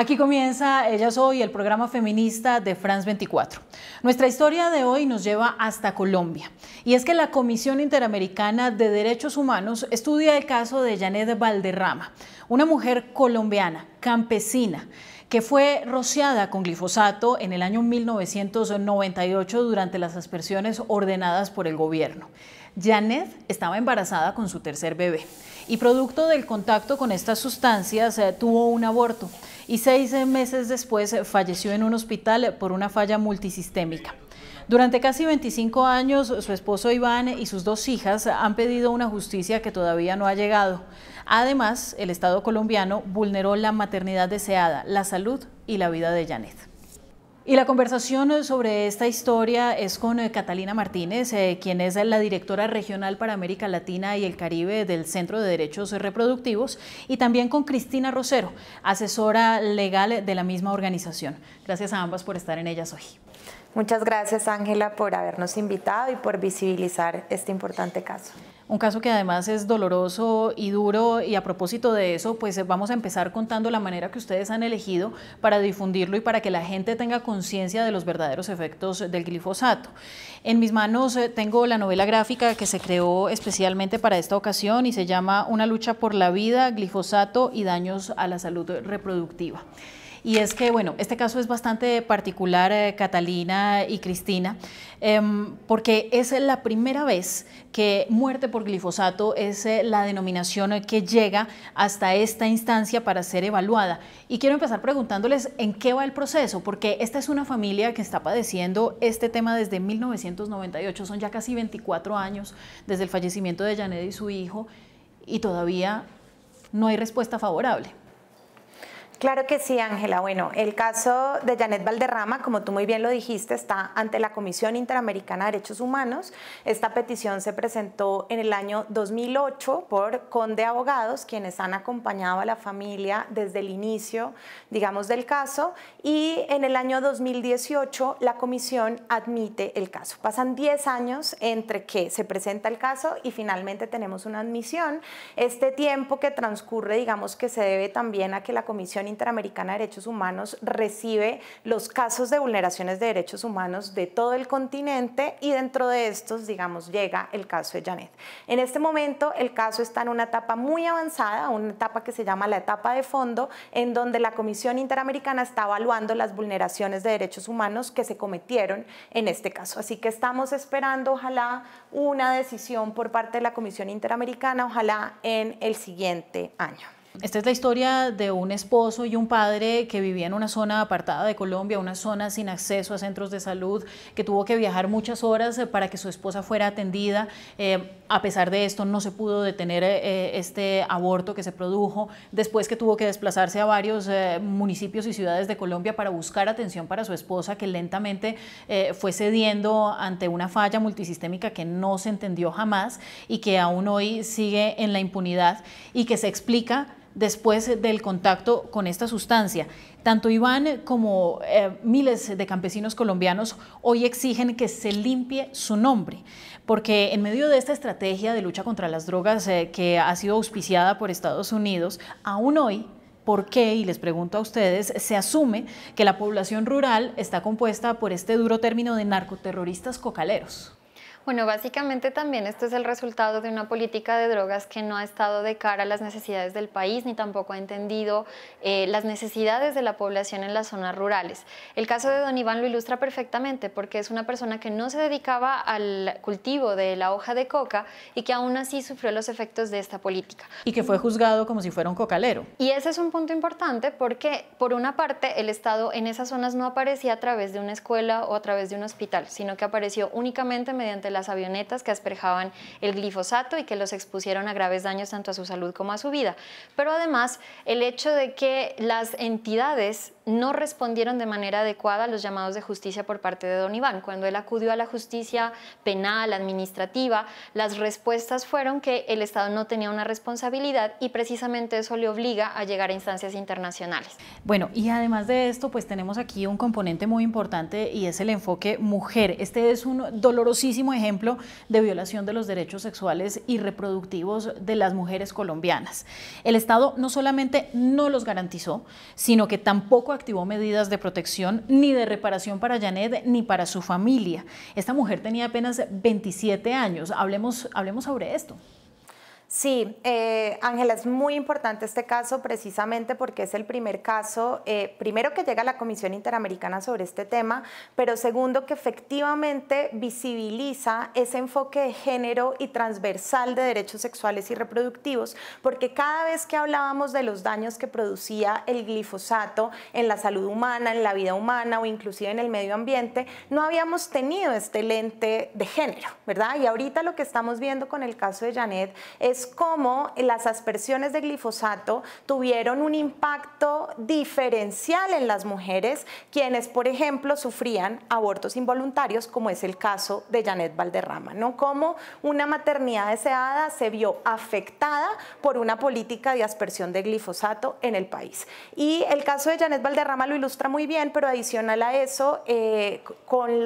Aquí comienza Ella Soy, el programa feminista de France 24. Nuestra historia de hoy nos lleva hasta Colombia. Y es que la Comisión Interamericana de Derechos Humanos estudia el caso de Janet Valderrama, una mujer colombiana, campesina, que fue rociada con glifosato en el año 1998 durante las aspersiones ordenadas por el gobierno. Janet estaba embarazada con su tercer bebé y producto del contacto con estas sustancias eh, tuvo un aborto y seis meses después falleció en un hospital por una falla multisistémica. Durante casi 25 años, su esposo Iván y sus dos hijas han pedido una justicia que todavía no ha llegado. Además, el Estado colombiano vulneró la maternidad deseada, la salud y la vida de Janet. Y la conversación sobre esta historia es con eh, Catalina Martínez, eh, quien es la directora regional para América Latina y el Caribe del Centro de Derechos Reproductivos, y también con Cristina Rosero, asesora legal de la misma organización. Gracias a ambas por estar en ellas hoy. Muchas gracias, Ángela, por habernos invitado y por visibilizar este importante caso. Un caso que además es doloroso y duro y a propósito de eso, pues vamos a empezar contando la manera que ustedes han elegido para difundirlo y para que la gente tenga conciencia de los verdaderos efectos del glifosato. En mis manos eh, tengo la novela gráfica que se creó especialmente para esta ocasión y se llama Una lucha por la vida, glifosato y daños a la salud reproductiva. Y es que, bueno, este caso es bastante particular, eh, Catalina y Cristina, em, porque es la primera vez que muerte por glifosato es eh, la denominación que llega hasta esta instancia para ser evaluada. Y quiero empezar preguntándoles en qué va el proceso, porque esta es una familia que está padeciendo este tema desde 1998, son ya casi 24 años desde el fallecimiento de Janet y su hijo, y todavía no hay respuesta favorable. Claro que sí, Ángela. Bueno, el caso de Janet Valderrama, como tú muy bien lo dijiste, está ante la Comisión Interamericana de Derechos Humanos. Esta petición se presentó en el año 2008 por Conde Abogados, quienes han acompañado a la familia desde el inicio, digamos, del caso. Y en el año 2018 la comisión admite el caso. Pasan 10 años entre que se presenta el caso y finalmente tenemos una admisión. Este tiempo que transcurre, digamos, que se debe también a que la Comisión Interamericana de Derechos Humanos recibe los casos de vulneraciones de derechos humanos de todo el continente y dentro de estos, digamos, llega el caso de Janet. En este momento el caso está en una etapa muy avanzada, una etapa que se llama la etapa de fondo, en donde la Comisión Interamericana está evaluando las vulneraciones de derechos humanos que se cometieron en este caso. Así que estamos esperando, ojalá, una decisión por parte de la Comisión Interamericana, ojalá en el siguiente año. Esta es la historia de un esposo y un padre que vivía en una zona apartada de Colombia, una zona sin acceso a centros de salud, que tuvo que viajar muchas horas eh, para que su esposa fuera atendida. Eh, a pesar de esto, no se pudo detener eh, este aborto que se produjo, después que tuvo que desplazarse a varios municipios y ciudades de Colombia para buscar atención para su esposa, que lentamente fue cediendo ante una falla multisistémica que no se entendió jamás y que aún hoy sigue en la impunidad y que se explica después del contacto con esta sustancia. Tanto Iván como eh, miles de campesinos colombianos hoy exigen que se limpie su nombre, porque en medio de esta estrategia de lucha contra las drogas eh, que ha sido auspiciada por Estados Unidos, aún hoy ¿Por qué? Y les pregunto a ustedes, se asume que la población rural está compuesta por este duro término de narcoterroristas cocaleros. Bueno, básicamente también esto es el resultado de una política de drogas que no ha estado de cara a las necesidades del país ni tampoco ha entendido eh, las necesidades de la población en las zonas rurales. El caso de Don Iván lo ilustra perfectamente porque es una persona que no se dedicaba al cultivo de la hoja de coca y que aún así sufrió los efectos de esta política. Y que fue juzgado como si fuera un cocalero. Y ese es un punto importante porque, por una parte, el Estado en esas zonas no aparecía a través de una escuela o a través de un hospital, sino que apareció únicamente mediante las avionetas que asperjaban el glifosato y que los expusieron a graves daños tanto a su salud como a su vida. Pero además, el hecho de que las entidades no respondieron de manera adecuada a los llamados de justicia por parte de don Iván. Cuando él acudió a la justicia penal, administrativa, las respuestas fueron que el Estado no tenía una responsabilidad y precisamente eso le obliga a llegar a instancias internacionales. Bueno, y además de esto, pues tenemos aquí un componente muy importante y es el enfoque mujer. Este es un dolorosísimo ejemplo de violación de los derechos sexuales y reproductivos de las mujeres colombianas. El Estado no solamente no los garantizó, sino que tampoco activó medidas de protección ni de reparación para Janet ni para su familia. Esta mujer tenía apenas 27 años. Hablemos, hablemos sobre esto. Sí, eh, Ángela, es muy importante este caso precisamente porque es el primer caso, eh, primero que llega a la Comisión Interamericana sobre este tema, pero segundo que efectivamente visibiliza ese enfoque de género y transversal de derechos sexuales y reproductivos, porque cada vez que hablábamos de los daños que producía el glifosato en la salud humana, en la vida humana o inclusive en el medio ambiente, no habíamos tenido este lente de género, ¿verdad? Y ahorita lo que estamos viendo con el caso de Janet es cómo las aspersiones de glifosato tuvieron un impacto diferencial en las mujeres, quienes, por ejemplo, sufrían abortos involuntarios, como es el caso de Janet Valderrama, ¿no? Cómo una maternidad deseada se vio afectada por una política de aspersión de glifosato en el país. Y el caso de Janet Valderrama lo ilustra muy bien, pero adicional a eso, eh,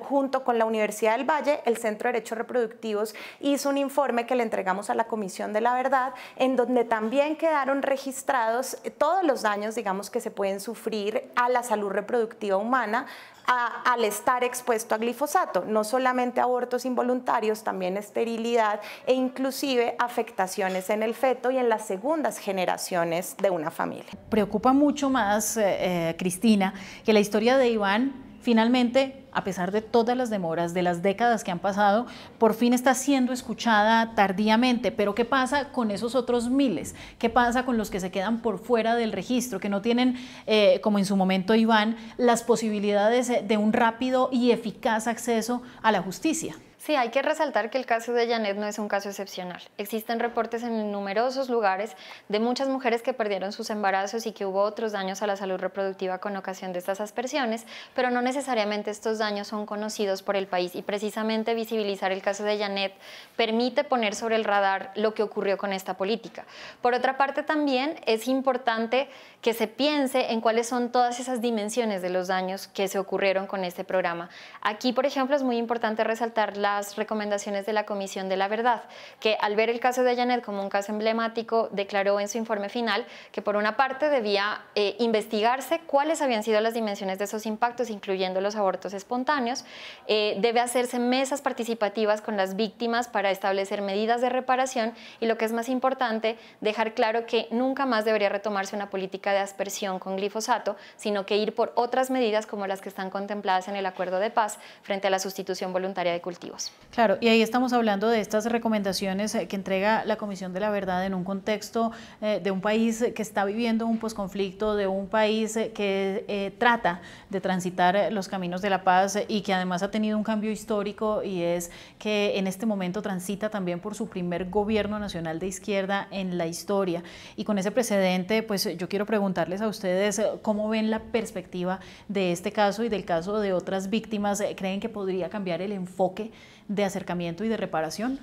junto con la Universidad del Valle, el Centro de Derechos Reproductivos hizo un informe que le entregamos a la Comisión de la Verdad, en donde también quedaron registrados todos los daños, digamos, que se pueden sufrir a la salud reproductiva humana al estar expuesto a glifosato, no solamente abortos involuntarios, también esterilidad e inclusive afectaciones en el feto y en las segundas generaciones de una familia. Preocupa mucho más, eh, eh, Cristina, que la historia de Iván finalmente, a pesar de todas las demoras, de las décadas que han pasado, por fin está siendo escuchada tardíamente. Pero ¿qué pasa con esos otros miles? ¿Qué pasa con los que se quedan por fuera del registro, que no tienen, eh, como en su momento Iván, las posibilidades de un rápido y eficaz acceso a la justicia? Sí, hay que resaltar que el caso de Janet no es un caso excepcional. Existen reportes en numerosos lugares de muchas mujeres que perdieron sus embarazos y que hubo otros daños a la salud reproductiva con ocasión de estas aspersiones, pero no necesariamente estos daños son conocidos por el país y precisamente visibilizar el caso de Janet permite poner sobre el radar lo que ocurrió con esta política. Por otra parte, también es importante que se piense en cuáles son todas esas dimensiones de los daños que se ocurrieron con este programa. Aquí, por ejemplo, es muy importante resaltar la recomendaciones de la Comisión de la Verdad, que al ver el caso de Janet como un caso emblemático, declaró en su informe final que por una parte debía eh, investigarse cuáles habían sido las dimensiones de esos impactos, incluyendo los abortos espontáneos, eh, debe hacerse mesas participativas con las víctimas para establecer medidas de reparación y lo que es más importante, dejar claro que nunca más debería retomarse una política de aspersión con glifosato, sino que ir por otras medidas como las que están contempladas en el acuerdo de paz frente a la sustitución voluntaria de cultivos. Claro, y ahí estamos hablando de estas recomendaciones eh, que entrega la Comisión de la Verdad en un contexto eh, de un país que está viviendo un posconflicto, de un país eh, que trata de transitar los caminos de la paz y que además ha tenido un cambio histórico y es que en este momento transita también por su primer gobierno nacional de izquierda en la historia. Y con ese precedente, pues yo quiero preguntarles a ustedes cómo ven la perspectiva de este caso y del caso de otras víctimas. ¿Creen que podría cambiar el enfoque de acercamiento y de reparación?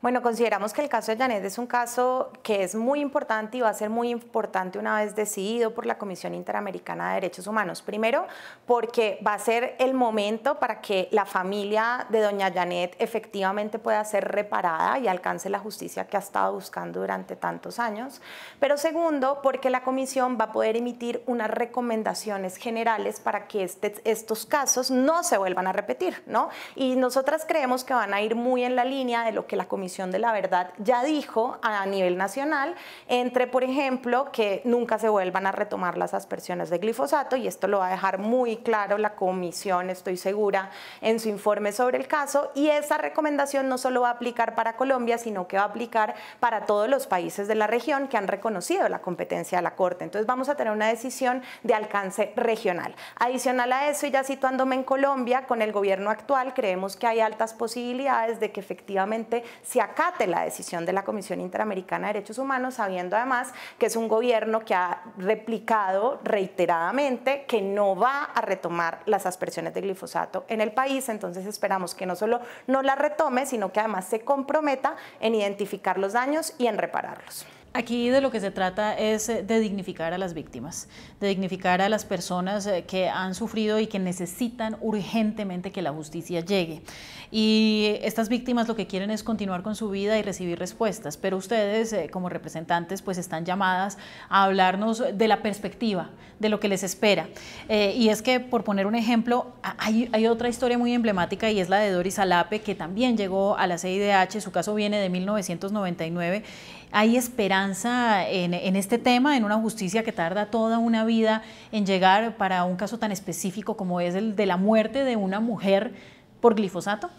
Bueno, consideramos que el caso de Janet es un caso que es muy importante y va a ser muy importante una vez decidido por la Comisión Interamericana de Derechos Humanos. Primero, porque va a ser el momento para que la familia de doña Janet efectivamente pueda ser reparada y alcance la justicia que ha estado buscando durante tantos años. Pero segundo, porque la Comisión va a poder emitir unas recomendaciones generales para que este, estos casos no se vuelvan a repetir, ¿no? Y nosotras creemos que van a ir muy en la línea de lo que la Comisión de la Verdad ya dijo a nivel nacional, entre, por ejemplo, que nunca se vuelvan a retomar las aspersiones de glifosato, y esto lo va a dejar muy claro la Comisión, estoy segura, en su informe sobre el caso, y esa recomendación no solo va a aplicar para Colombia, sino que va a aplicar para todos los países de la región que han reconocido la competencia de la Corte. Entonces vamos a tener una decisión de alcance regional. Adicional a eso, y ya situándome en Colombia, con el gobierno actual, creemos que hay altas posibilidades de que efectivamente acate la decisión de la Comisión Interamericana de Derechos Humanos, sabiendo además que es un gobierno que ha replicado reiteradamente que no va a retomar las aspersiones de glifosato en el país. Entonces esperamos que no solo no la retome, sino que además se comprometa en identificar los daños y en repararlos. Aquí de lo que se trata es eh, de dignificar a las víctimas, de dignificar a las personas eh, que han sufrido y que necesitan urgentemente que la justicia llegue. Y estas víctimas lo que quieren es continuar con su vida y recibir respuestas, pero ustedes eh, como representantes pues están llamadas a hablarnos de la perspectiva, de lo que les espera. y es que, por poner un ejemplo, hay, otra historia muy emblemática y es la de Doris Alape, que también llegó a la CIDH, su caso viene de 1999 ¿Hay esperanza en, este tema, en una justicia que tarda toda una vida en llegar para un caso tan específico como es el de la muerte de una mujer por glifosato?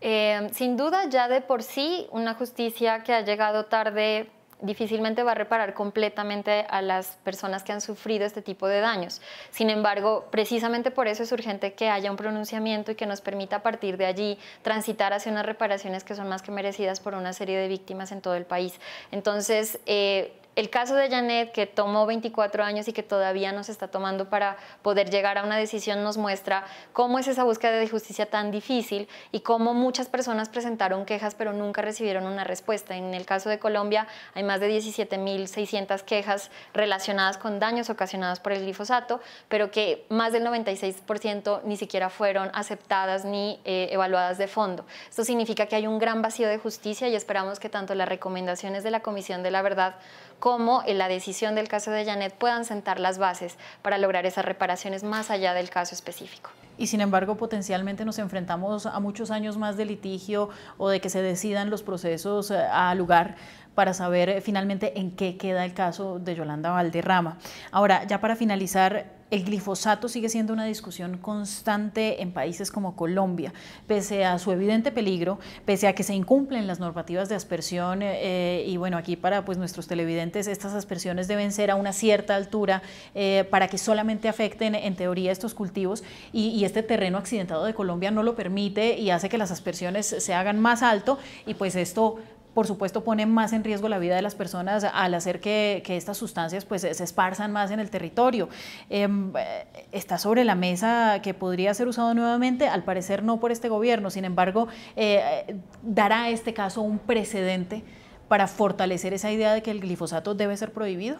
Eh, sin duda, ya de por sí, una justicia que ha llegado tarde difícilmente va a reparar completamente a las personas que han sufrido este tipo de daños. Sin embargo, precisamente por eso es urgente que haya un pronunciamiento y que nos permita a partir de allí transitar hacia unas reparaciones que son más que merecidas por una serie de víctimas en todo el país. Entonces, eh, el caso de Janet, que tomó 24 años y que todavía no se está tomando para poder llegar a una decisión, nos muestra cómo es esa búsqueda de justicia tan difícil y cómo muchas personas presentaron quejas pero nunca recibieron una respuesta. En el caso de Colombia hay más de 17.600 quejas relacionadas con daños ocasionados por el glifosato, pero que más del 96% ni siquiera fueron aceptadas ni eh, evaluadas de fondo. Esto significa que hay un gran vacío de justicia y esperamos que tanto las recomendaciones de la Comisión de la Verdad cómo en la decisión del caso de Janet puedan sentar las bases para lograr esas reparaciones más allá del caso específico. Y sin embargo, potencialmente nos enfrentamos a muchos años más de litigio o de que se decidan los procesos eh, a lugar para saber eh, finalmente en qué queda el caso de Yolanda Valderrama. Ahora, ya para finalizar, el glifosato sigue siendo una discusión constante en países como Colombia, pese a su evidente peligro, pese a que se incumplen las normativas de aspersión eh, y bueno, aquí para pues nuestros televidentes estas aspersiones deben ser a una cierta altura eh, para que solamente afecten en teoría estos cultivos. Y, este terreno accidentado de Colombia no lo permite y hace que las aspersiones se hagan más alto. Y pues esto por supuesto pone más en riesgo la vida de las personas al hacer que, estas sustancias pues, se esparzan más en el territorio. Em, eh, está sobre la mesa que podría ser usado nuevamente, al parecer no por este gobierno, sin embargo, eh, dará este caso un precedente para fortalecer esa idea de que el glifosato debe ser prohibido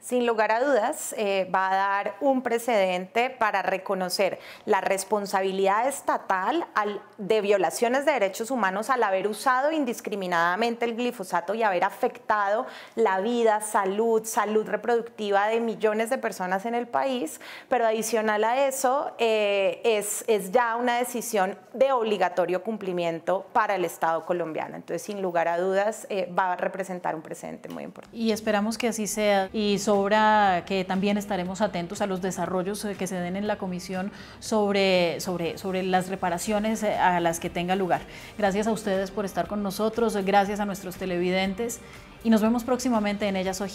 sin lugar a dudas, eh, va a dar un precedente para reconocer la responsabilidad estatal de violaciones de derechos humanos al haber usado indiscriminadamente el glifosato y haber afectado la vida, salud, salud reproductiva de millones de personas en el país, pero adicional a eso eh, es, es ya una decisión de obligatorio cumplimiento para el Estado colombiano. Entonces, sin lugar a dudas, eh, va a representar un precedente muy importante. Y esperamos que así sea. Y sobra que también estaremos atentos a los desarrollos eh, que se den en la comisión sobre, sobre, sobre las reparaciones eh, a las que tenga lugar. Gracias a ustedes por estar con nosotros, gracias a nuestros televidentes y nos vemos próximamente en Ellas Hoy.